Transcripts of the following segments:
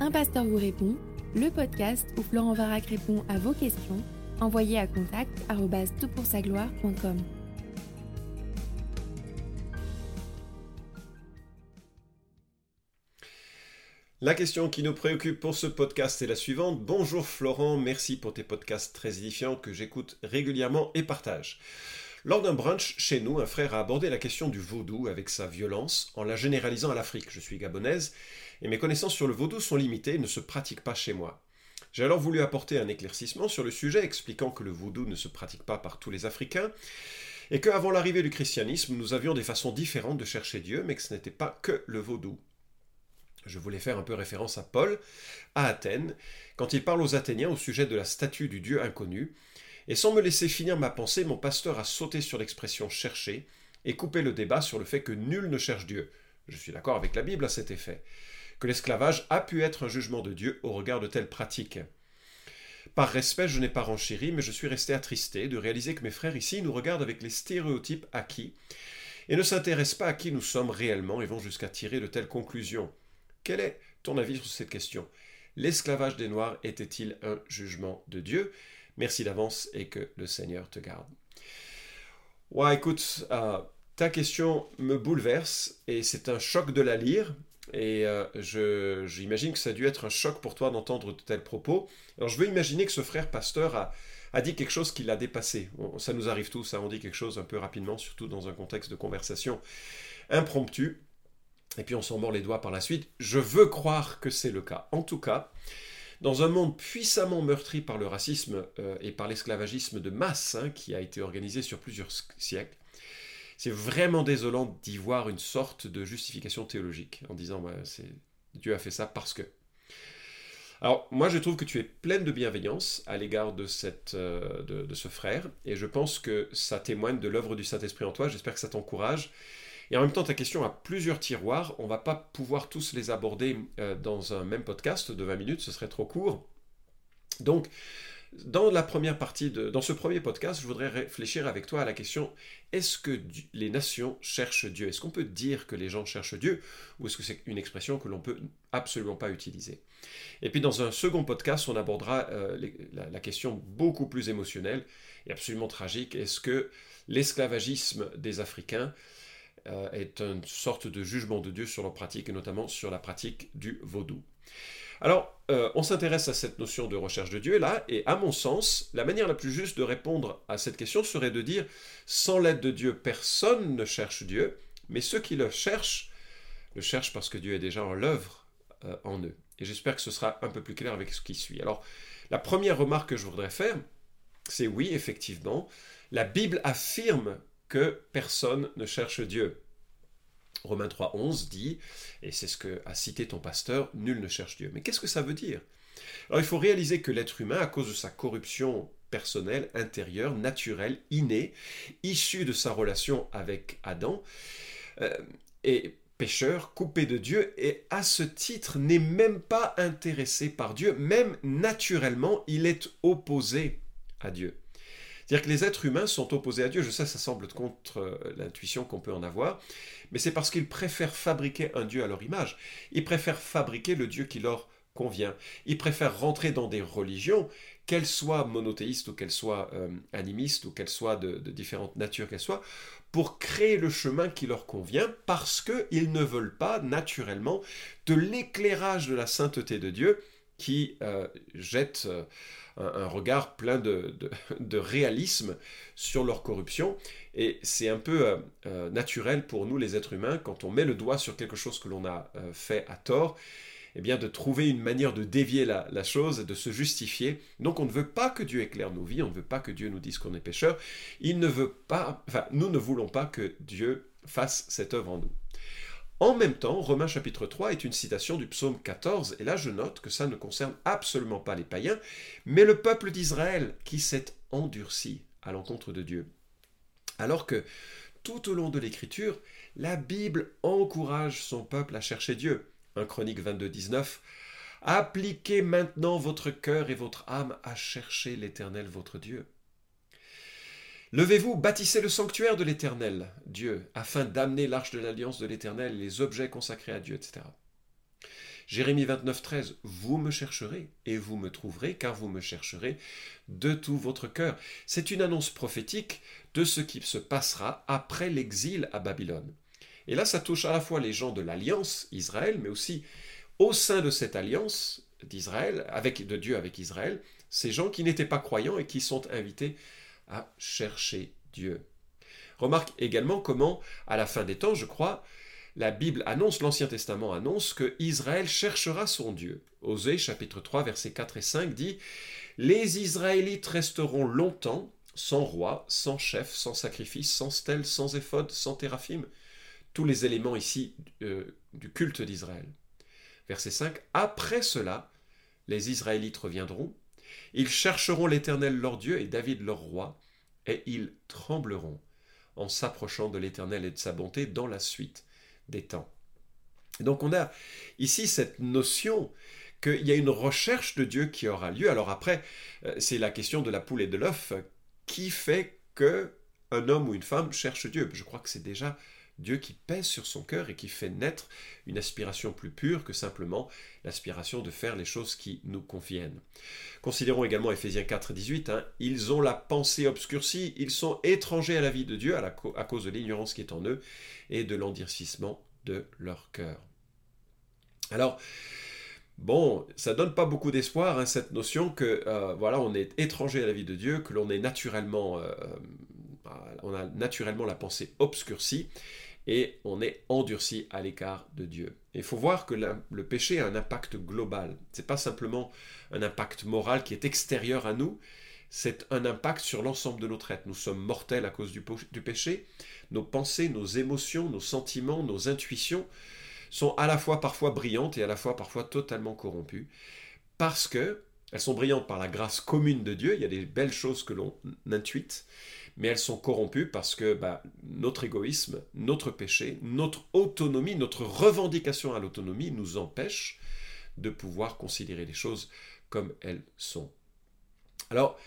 Un pasteur vous répond, le podcast où Florent Varac répond à vos questions, envoyez à contact gloire.com La question qui nous préoccupe pour ce podcast est la suivante. Bonjour Florent, merci pour tes podcasts très édifiants que j'écoute régulièrement et partage. Lors d'un brunch chez nous, un frère a abordé la question du vaudou avec sa violence en la généralisant à l'Afrique. Je suis gabonaise et mes connaissances sur le vaudou sont limitées et ne se pratiquent pas chez moi. J'ai alors voulu apporter un éclaircissement sur le sujet expliquant que le vaudou ne se pratique pas par tous les Africains et qu'avant l'arrivée du christianisme, nous avions des façons différentes de chercher Dieu, mais que ce n'était pas que le vaudou. Je voulais faire un peu référence à Paul, à Athènes, quand il parle aux Athéniens au sujet de la statue du Dieu inconnu, et sans me laisser finir ma pensée, mon pasteur a sauté sur l'expression chercher et coupé le débat sur le fait que nul ne cherche Dieu. Je suis d'accord avec la Bible à cet effet. Que l'esclavage a pu être un jugement de Dieu au regard de telles pratiques. Par respect, je n'ai pas renchéri, mais je suis resté attristé de réaliser que mes frères ici nous regardent avec les stéréotypes acquis et ne s'intéressent pas à qui nous sommes réellement et vont jusqu'à tirer de telles conclusions. Quel est ton avis sur cette question? L'esclavage des Noirs était-il un jugement de Dieu? Merci d'avance et que le Seigneur te garde. Ouais, écoute, euh, ta question me bouleverse et c'est un choc de la lire. Et euh, j'imagine que ça a dû être un choc pour toi d'entendre de tels propos. Alors je veux imaginer que ce frère pasteur a, a dit quelque chose qui l'a dépassé. ça nous arrive tous, ça on dit quelque chose un peu rapidement, surtout dans un contexte de conversation impromptue et puis on s'en mord les doigts par la suite. Je veux croire que c'est le cas. En tout cas, dans un monde puissamment meurtri par le racisme euh, et par l'esclavagisme de masse hein, qui a été organisé sur plusieurs siècles, c'est vraiment désolant d'y voir une sorte de justification théologique en disant c'est Dieu a fait ça parce que. Alors moi je trouve que tu es pleine de bienveillance à l'égard de, euh, de ce frère et je pense que ça témoigne de l'œuvre du Saint-Esprit en toi. J'espère que ça t'encourage et en même temps, ta question a plusieurs tiroirs. On ne va pas pouvoir tous les aborder euh, dans un même podcast de 20 minutes, ce serait trop court. Donc, dans la première partie dans ce premier podcast, je voudrais réfléchir avec toi à la question est-ce que les nations cherchent Dieu? Est-ce qu'on peut dire que les gens cherchent Dieu? Ou est-ce que c'est une expression que l'on peut absolument pas utiliser? Et puis dans un second podcast, on abordera euh, la, question beaucoup plus émotionnelle et absolument tragique est-ce que l'esclavagisme des Africains euh, est une sorte de jugement de Dieu sur leur pratique, et notamment sur la pratique du vaudou. Alors, euh, on s'intéresse à cette notion de recherche de Dieu là, et à mon sens, la manière la plus juste de répondre à cette question serait de dire, sans l'aide de Dieu, personne ne cherche Dieu, mais ceux qui le cherchent, le cherchent parce que Dieu est déjà en l'œuvre euh, en eux. Et j'espère que ce sera un peu plus clair avec ce qui suit. Alors, la première remarque que je voudrais faire, c'est oui, effectivement, la Bible affirme que personne ne cherche Dieu. Romains 3.11 dit, et c'est ce que a cité ton pasteur, nul ne cherche Dieu. Mais qu'est-ce que ça veut dire? Alors il faut réaliser que l'être humain, à cause de sa corruption personnelle, intérieure, naturelle, innée, issue de sa relation avec Adam, euh, est pécheur, coupé de Dieu, et à ce titre n'est même pas intéressé par Dieu, même naturellement, il est opposé à Dieu. C'est-à-dire que les êtres humains sont opposés à Dieu. Je sais, ça semble contre euh, l'intuition qu'on peut en avoir, mais c'est parce qu'ils préfèrent fabriquer un Dieu à leur image. Ils préfèrent fabriquer le Dieu qui leur convient. Ils préfèrent rentrer dans des religions, qu'elles soient monothéistes ou qu'elles soient euh, animistes ou qu'elles soient de, de différentes natures qu'elles soient, pour créer le chemin qui leur convient parce qu'ils ne veulent pas naturellement de l'éclairage de la sainteté de Dieu qui euh, jette euh, un, regard plein de, réalisme sur leur corruption. Et c'est un peu euh, naturel pour nous les êtres humains, quand on met le doigt sur quelque chose que l'on a fait à tort, eh bien de trouver une manière de dévier la, la, chose, de se justifier. Donc on ne veut pas que Dieu éclaire nos vies, on ne veut pas que Dieu nous dise qu'on est pécheur. Il ne veut pas, enfin nous ne voulons pas que Dieu fasse cette œuvre en nous. En même temps, Romains chapitre 3 est une citation du psaume 14, et là je note que ça ne concerne absolument pas les païens, mais le peuple d'Israël qui s'est endurci à l'encontre de Dieu. Alors que tout au long de l'Écriture, la Bible encourage son peuple à chercher Dieu. 1 Chronique 22, 19. Appliquez maintenant votre cœur et votre âme à chercher l'Éternel votre Dieu. Levez-vous, bâtissez le sanctuaire de l'Éternel, Dieu, afin d'amener l'arche de l'alliance de l'Éternel les objets consacrés à Dieu, etc. Jérémie 29, 13, vous me chercherez et vous me trouverez, car vous me chercherez de tout votre cœur. C'est une annonce prophétique de ce qui se passera après l'exil à Babylone. Et là, ça touche à la fois les gens de l'alliance Israël, mais aussi au sein de cette alliance d'Israël, avec de Dieu avec Israël, ces gens qui n'étaient pas croyants et qui sont invités à chercher Dieu. Remarque également comment, à la fin des temps, je crois, la Bible annonce, l'Ancien Testament annonce que Israël cherchera son Dieu. Osée chapitre 3 versets 4 et 5 dit Les Israélites resteront longtemps sans roi, sans chef, sans sacrifice, sans stèle, sans éphode, sans téraphim. Tous les éléments ici euh, du culte d'Israël. Verset 5 Après cela, les Israélites reviendront, ils chercheront l'Éternel leur Dieu et David leur roi, et ils trembleront en s'approchant de l'Éternel et de sa bonté dans la suite des temps. Donc on a ici cette notion qu'il y a une recherche de Dieu qui aura lieu. Alors après, euh, c'est la question de la poule et de l'œuf qui fait que un homme ou une femme cherche Dieu? Je crois que c'est déjà Dieu qui pèse sur son cœur et qui fait naître une aspiration plus pure que simplement l'aspiration de faire les choses qui nous conviennent. Considérons également Ephésiens 4, 18, hein. ils ont la pensée obscurcie, ils sont étrangers à la vie de Dieu à, cause de l'ignorance qui est en eux et de l'endurcissement de leur cœur. Alors, Bon, ça donne pas beaucoup d'espoir, hein, cette notion que euh, voilà, on est étranger à la vie de Dieu, que l'on est naturellement, euh, on a naturellement la pensée obscurcie et on est endurci à l'écart de Dieu. Il faut voir que le péché a un impact global. C'est pas simplement un impact moral qui est extérieur à nous, c'est un impact sur l'ensemble de notre être. Nous sommes mortels à cause du, péché. Nos pensées, nos émotions, nos sentiments, nos intuitions sont à la fois parfois brillantes et à la fois parfois totalement corrompues, parce que elles sont brillantes par la grâce commune de Dieu, il y a des belles choses que l'on intuite, mais elles sont corrompues parce que bah, notre égoïsme, notre péché, notre autonomie, notre revendication à l'autonomie nous empêche de pouvoir considérer les choses comme elles sont. Alors,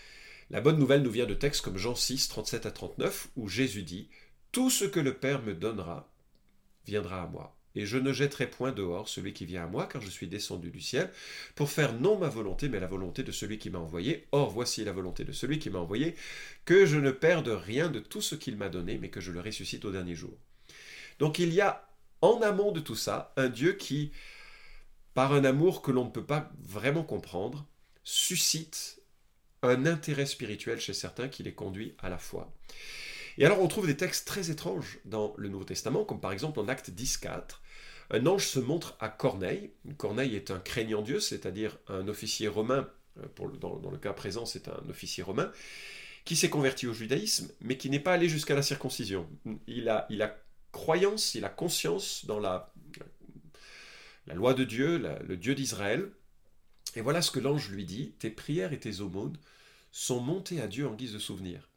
la bonne nouvelle nous vient de textes comme Jean 6, 37 à 39, où Jésus dit Tout ce que le Père me donnera viendra à moi et je ne jetterai point dehors celui qui vient à moi, car je suis descendu du ciel, pour faire non ma volonté, mais la volonté de celui qui m'a envoyé. Or voici la volonté de celui qui m'a envoyé, que je ne perde rien de tout ce qu'il m'a donné, mais que je le ressuscite au dernier jour. Donc il y a en amont de tout ça un Dieu qui, par un amour que l'on ne peut pas vraiment comprendre, suscite un intérêt spirituel chez certains qui les conduit à la foi. Et alors on trouve des textes très étranges dans le Nouveau Testament, comme par exemple en Acte 10.4, un ange se montre à Corneille. Corneille est un craignant Dieu, c'est-à-dire un officier romain, euh, dans, le cas présent c'est un officier romain, qui s'est converti au judaïsme, mais qui n'est pas allé jusqu'à la circoncision. Il a, croyance, il a conscience dans la, la loi de Dieu, le Dieu d'Israël. Et voilà ce que l'ange lui dit, tes prières et tes aumônes sont montées à Dieu en guise de souvenir.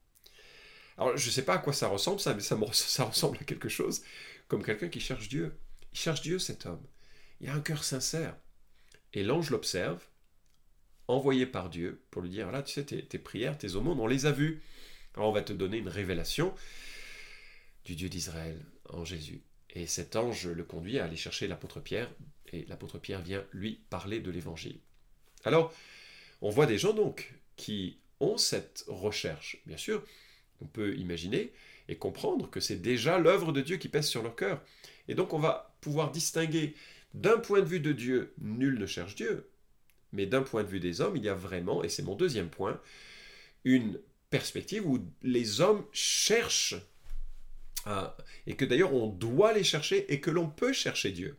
Alors je ne sais pas à quoi ça ressemble, ça, mais ça, ressemble à quelque chose comme quelqu'un qui cherche Dieu. Il cherche Dieu, cet homme. Il a un cœur sincère. Et l'ange l'observe, envoyé par Dieu, pour lui dire, là, tu sais, tes, prières, tes aumônes, on les a vues. Alors on va te donner une révélation du Dieu d'Israël en Jésus. Et cet ange le conduit à aller chercher l'apôtre Pierre, et l'apôtre Pierre vient lui parler de l'évangile. Alors, on voit des gens donc qui ont cette recherche. Bien sûr, on peut imaginer et comprendre que c'est déjà l'œuvre de Dieu qui pèse sur leur cœur. Et donc on va pouvoir distinguer d'un point de vue de Dieu, nul ne cherche Dieu, mais d'un point de vue des hommes, il y a vraiment, et c'est mon deuxième point, une perspective où les hommes cherchent, et que d'ailleurs on doit les chercher et que l'on peut chercher Dieu.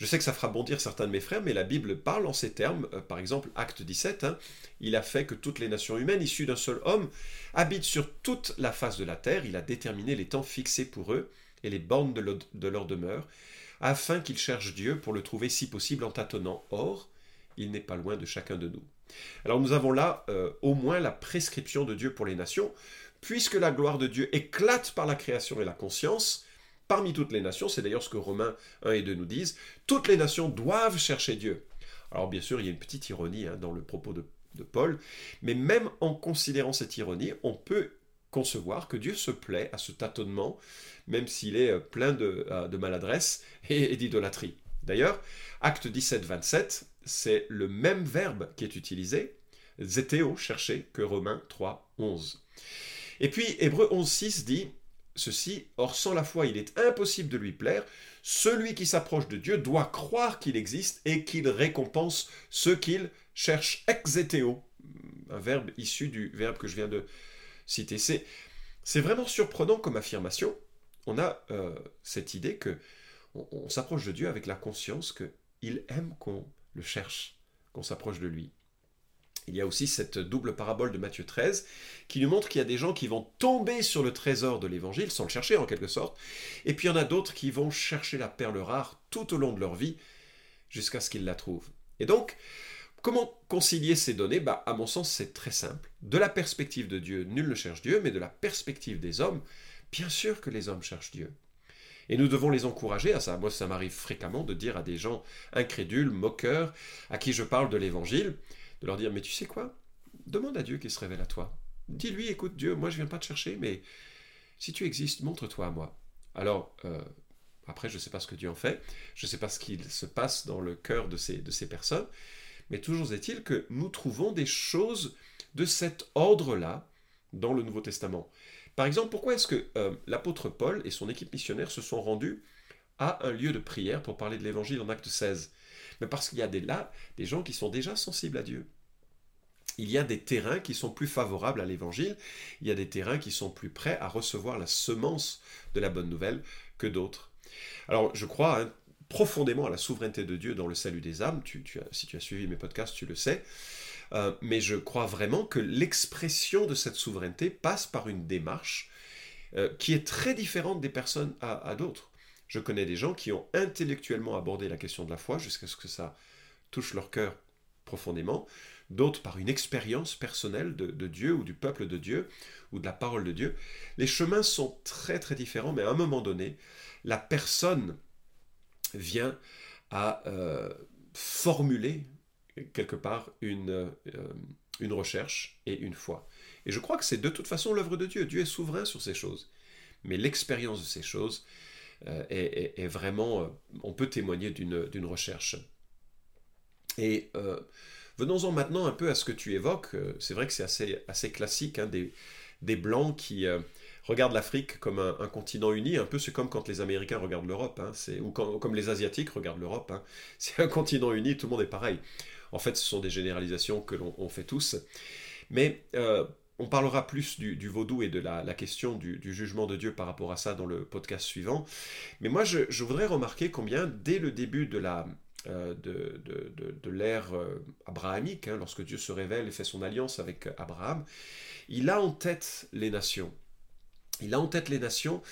Je sais que ça fera bondir certains de mes frères, mais la Bible parle en ces termes. Euh, par exemple, Acte 17, hein, il a fait que toutes les nations humaines, issues d'un seul homme, habitent sur toute la face de la terre. Il a déterminé les temps fixés pour eux et les bornes de, leur demeure, afin qu'ils cherchent Dieu pour le trouver si possible en tâtonnant. Or, il n'est pas loin de chacun de nous. Alors nous avons là euh, au moins la prescription de Dieu pour les nations, puisque la gloire de Dieu éclate par la création et la conscience, parmi toutes les nations, c'est d'ailleurs ce que Romains 1 et 2 nous disent, toutes les nations doivent chercher Dieu. Alors bien sûr, il y a une petite ironie hein, dans le propos de, Paul, mais même en considérant cette ironie, on peut concevoir que Dieu se plaît à ce tâtonnement, même s'il est euh, plein de, euh, maladresse et, d'idolâtrie. D'ailleurs, acte 17, 27, c'est le même verbe qui est utilisé, zeteo, chercher, que Romains 3, 11. Et puis, Hébreu 11, 6 dit ceci, or sans la foi, il est impossible de lui plaire. Celui qui s'approche de Dieu doit croire qu'il existe et qu'il récompense ceux qu'il cherche. Exeteo, un verbe issu du verbe que je viens de citer. C'est vraiment surprenant comme affirmation. On a euh, cette idée que on, s'approche de Dieu avec la conscience qu'il aime qu'on le cherche, qu'on s'approche de lui. Il y a aussi cette double parabole de Matthieu 13 qui nous montre qu'il y a des gens qui vont tomber sur le trésor de l'évangile sans le chercher en quelque sorte, et puis il y en a d'autres qui vont chercher la perle rare tout au long de leur vie jusqu'à ce qu'ils la trouvent. Et donc, comment concilier ces données? Bah, À mon sens, c'est très simple. De la perspective de Dieu, nul ne cherche Dieu, mais de la perspective des hommes, bien sûr que les hommes cherchent Dieu. Et nous devons les encourager à ça. Moi, ça m'arrive fréquemment de dire à des gens incrédules, moqueurs, à qui je parle de l'évangile, de leur dire, mais tu sais quoi? Demande à Dieu qu'il se révèle à toi. Dis-lui, écoute Dieu, moi je viens pas te chercher, mais si tu existes, montre-toi à moi. Alors, euh, après, je ne sais pas ce que Dieu en fait, je ne sais pas ce qu'il se passe dans le cœur de ces, de ces personnes, mais toujours est-il que nous trouvons des choses de cet ordre-là dans le Nouveau Testament. Par exemple, pourquoi est-ce que euh, l'apôtre Paul et son équipe missionnaire se sont rendus à un lieu de prière pour parler de l'évangile en acte 16 Mais parce qu'il y a des, là des gens qui sont déjà sensibles à Dieu. Il y a des terrains qui sont plus favorables à l'évangile, il y a des terrains qui sont plus prêts à recevoir la semence de la bonne nouvelle que d'autres. Alors je crois hein, profondément à la souveraineté de Dieu dans le salut des âmes, si tu as suivi mes podcasts, tu le sais. Euh, mais je crois vraiment que l'expression de cette souveraineté passe par une démarche euh, qui est très différente des personnes à, d'autres. Je connais des gens qui ont intellectuellement abordé la question de la foi jusqu'à ce que ça touche leur cœur profondément, d'autres par une expérience personnelle de, Dieu ou du peuple de Dieu ou de la parole de Dieu. Les chemins sont très très différents, mais à un moment donné, la personne vient à euh, formuler quelque part une, euh, une recherche et une foi. Et je crois que c'est de toute façon l'œuvre de Dieu. Dieu est souverain sur ces choses. Mais l'expérience de ces choses euh, est, vraiment... Euh, on peut témoigner d'une recherche. Et venons-en maintenant un peu à ce que tu évoques. C'est vrai que c'est assez, assez classique, hein, des, des Blancs qui regardent l'Afrique comme un, continent uni, un peu c'est comme quand les Américains regardent l'Europe, hein, ou comme les Asiatiques regardent l'Europe. Hein. C'est un continent uni, tout le monde est pareil. En fait, ce sont des généralisations que l'on fait tous. Mais euh, on parlera plus du, vaudou et de la, question du, jugement de Dieu par rapport à ça dans le podcast suivant. Mais moi, je, voudrais remarquer combien, dès le début de euh, l'ère euh, abrahamique, hein, lorsque Dieu se révèle et fait son alliance avec Abraham, il a en tête les nations. Il a en tête les nations,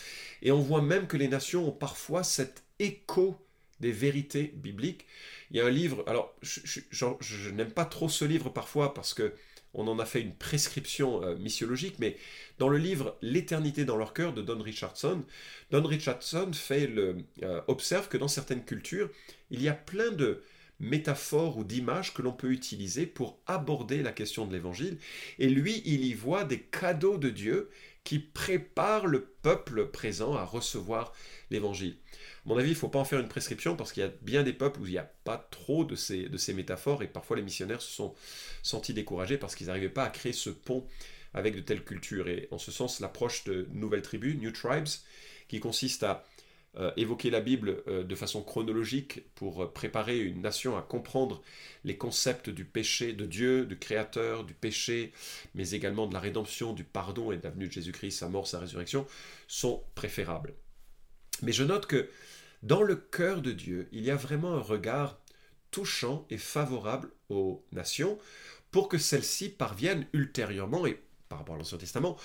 et on voit même que les nations ont parfois cet écho des vérités bibliques. Il y a un livre, alors je, n'aime pas trop ce livre parfois parce que on en a fait une prescription euh, missiologique, mais dans le livre L'éternité dans leur cœur de Don Richardson, Don Richardson euh, observe que dans certaines cultures, il y a plein de métaphores ou d'images que l'on peut utiliser pour aborder la question de l'évangile, et lui, il y voit des cadeaux de Dieu qui préparent le peuple présent à recevoir l'évangile mon avis, il ne faut pas en faire une prescription parce qu'il y a bien des peuples où il n'y a pas trop de ces, de ces métaphores et parfois les missionnaires se sont sentis découragés parce qu'ils n'arrivaient pas à créer ce pont avec de telles cultures. Et en ce sens, l'approche de nouvelles tribus, New Tribes, qui consiste à euh, évoquer la Bible euh, de façon chronologique pour euh, préparer une nation à comprendre les concepts du péché de Dieu, du Créateur, du péché, mais également de la rédemption, du pardon et de la venue de Jésus-Christ, sa mort, sa résurrection, sont préférables. Mais je note que dans le cœur de Dieu, il y a vraiment un regard touchant et favorable aux nations pour que celles-ci parviennent ultérieurement, et par rapport à l'Ancien Testament,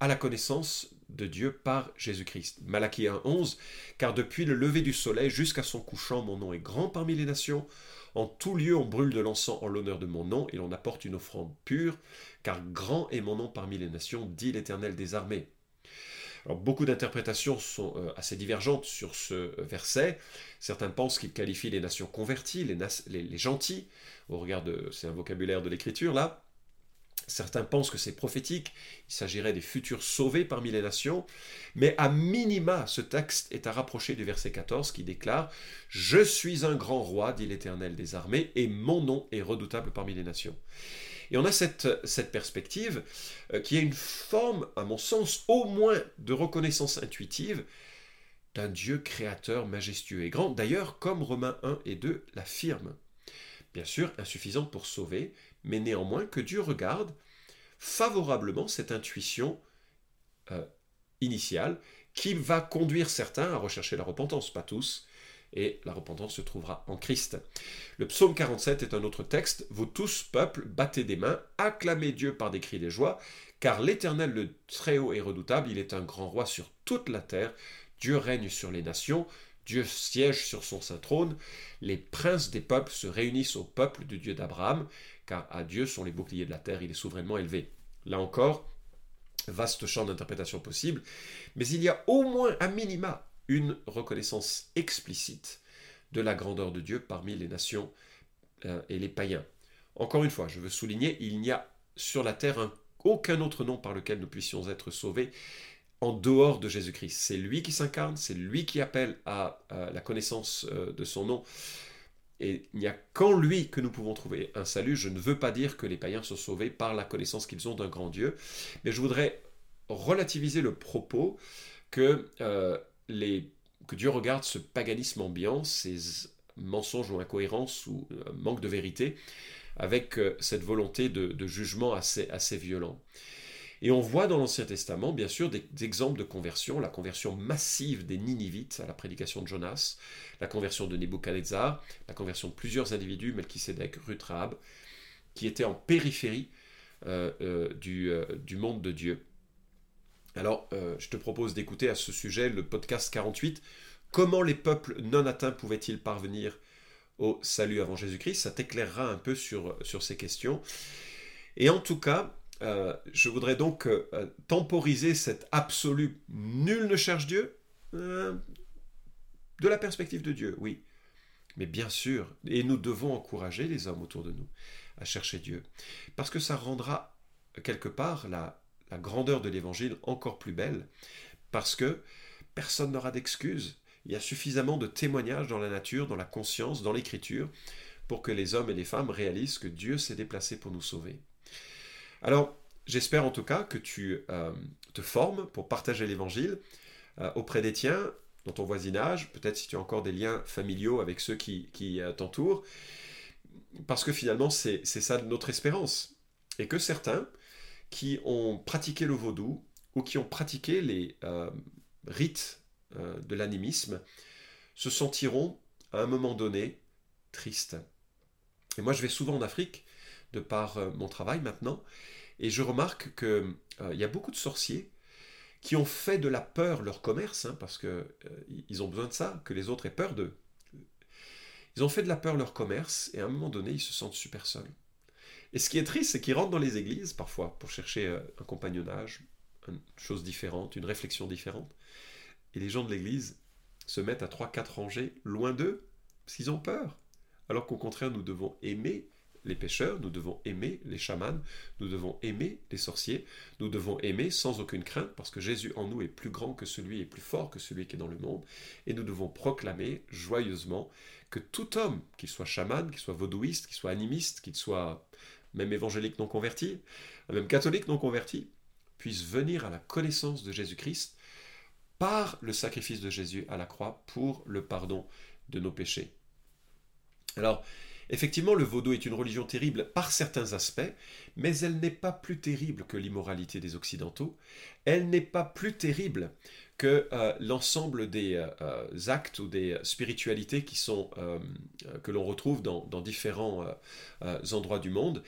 à la connaissance de Dieu par Jésus-Christ. Malachie 1.11, car depuis le lever du soleil jusqu'à son couchant, mon nom est grand parmi les nations. En tout lieu, on brûle de l'encens en l'honneur de mon nom, et l'on apporte une offrande pure, car grand est mon nom parmi les nations, dit l'Éternel des armées beaucoup d'interprétations sont euh, assez divergentes sur ce verset. Certains pensent qu'il qualifie les nations converties, les, les, gentils, au regard de, c'est un vocabulaire de l'écriture là. Certains pensent que c'est prophétique, il s'agirait des futurs sauvés parmi les nations, mais à minima, ce texte est à rapprocher du verset 14 qui déclare ⁇ Je suis un grand roi, dit l'Éternel des armées, et mon nom est redoutable parmi les nations ⁇ Et on a cette, perspective euh, qui est une forme, à mon sens, au moins de reconnaissance intuitive d'un Dieu créateur majestueux et grand, d'ailleurs comme Romains 1 et 2 l'affirment. Bien sûr, insuffisante pour sauver, mais néanmoins que Dieu regarde favorablement cette intuition euh, initiale qui va conduire certains à rechercher la repentance, pas tous, et la repentance se trouvera en Christ. Le psaume 47 est un autre texte. Vous tous, peuple, battez des mains, acclamez Dieu par des cris de joie, car l'Éternel, le Très-Haut et redoutable, il est un grand roi sur toute la terre. Dieu règne sur les nations, Dieu siège sur son saint trône, les princes des peuples se réunissent au peuple du Dieu d'Abraham, à Dieu sont les boucliers de la terre, il est souverainement élevé. Là encore, vaste champ d'interprétation possible, mais il y a au moins à minima une reconnaissance explicite de la grandeur de Dieu parmi les nations euh, et les païens. Encore une fois, je veux souligner, il n'y a sur la terre aucun autre nom par lequel nous puissions être sauvés en dehors de Jésus-Christ. C'est lui qui s'incarne, c'est lui qui appelle à, la connaissance euh, de son nom. Et il n'y a qu'en lui que nous pouvons trouver un salut. Je ne veux pas dire que les païens sont sauvés par la connaissance qu'ils ont d'un grand Dieu, mais je voudrais relativiser le propos que, euh, Dieu regarde ce paganisme ambiant, ces mensonges ou incohérences ou euh, manque de vérité, avec cette volonté de, jugement assez violent. Et on voit dans l'Ancien Testament, bien sûr, des, exemples de conversion, la conversion massive des Ninivites à la prédication de Jonas, la conversion de Nebuchadnezzar, la conversion de plusieurs individus, Melchisedec, Ruth Rahab, qui étaient en périphérie euh, euh, du, euh, du, monde de Dieu. Alors, je te propose d'écouter à ce sujet le podcast 48, Comment les peuples non atteints pouvaient-ils parvenir au salut avant Jésus-Christ? Ça t'éclairera un peu sur ces questions. Et en tout cas, euh, je voudrais donc euh, temporiser cette absolue nul ne cherche Dieu euh, de la perspective de Dieu, oui. Mais bien sûr, et nous devons encourager les hommes autour de nous à chercher Dieu, parce que ça rendra quelque part la, la grandeur de l'évangile encore plus belle, parce que personne n'aura d'excuses. Il y a suffisamment de témoignages dans la nature, dans la conscience, dans l'écriture, pour que les hommes et les femmes réalisent que Dieu s'est déplacé pour nous sauver. Alors, j'espère en tout cas que tu euh, te formes pour partager l'évangile euh, auprès des tiens, dans ton voisinage, peut-être si tu as encore des liens familiaux avec ceux qui, euh, t'entourent, parce que finalement, c'est ça notre espérance. Et que certains qui ont pratiqué le vaudou ou qui ont pratiqué les rites de l'animisme se sentiront à un moment donné tristes. Et moi, je vais souvent en Afrique de par mon travail maintenant, et je remarque qu'il euh, y a beaucoup de sorciers qui ont fait de la peur leur commerce, hein, parce qu'ils euh, ont besoin de ça, que les autres aient peur d'eux. Ils ont fait de la peur leur commerce, et à un moment donné, ils se sentent super seuls. Et ce qui est triste, c'est qu'ils rentrent dans les églises, parfois, pour chercher un compagnonnage, une chose différente, une réflexion différente. Et les gens de l'église se mettent à 3-4 rangées loin d'eux, parce qu'ils ont peur. Alors qu'au contraire, nous devons aimer les pêcheurs, nous devons aimer les chamans, nous devons aimer les sorciers, nous devons aimer sans aucune crainte parce que Jésus en nous est plus grand que celui et plus fort que celui qui est dans le monde et nous devons proclamer joyeusement que tout homme, qu'il soit chaman, qu'il soit vaudouiste, qu'il soit animiste, qu'il soit même évangélique non converti, même catholique non converti, puisse venir à la connaissance de Jésus-Christ par le sacrifice de Jésus à la croix pour le pardon de nos péchés. Alors, Effectivement, le vaudou est une religion terrible par certains aspects, mais elle n'est pas plus terrible que l'immoralité des Occidentaux, elle n'est pas plus terrible que euh, l'ensemble des euh, actes ou des spiritualités euh, que l'on retrouve dans, différents endroits du monde.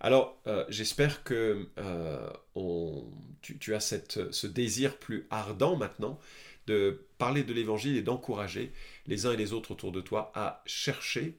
Alors, j'espère que tu, as ce désir plus ardent maintenant de parler de l'Évangile et d'encourager les uns et les autres autour de toi à chercher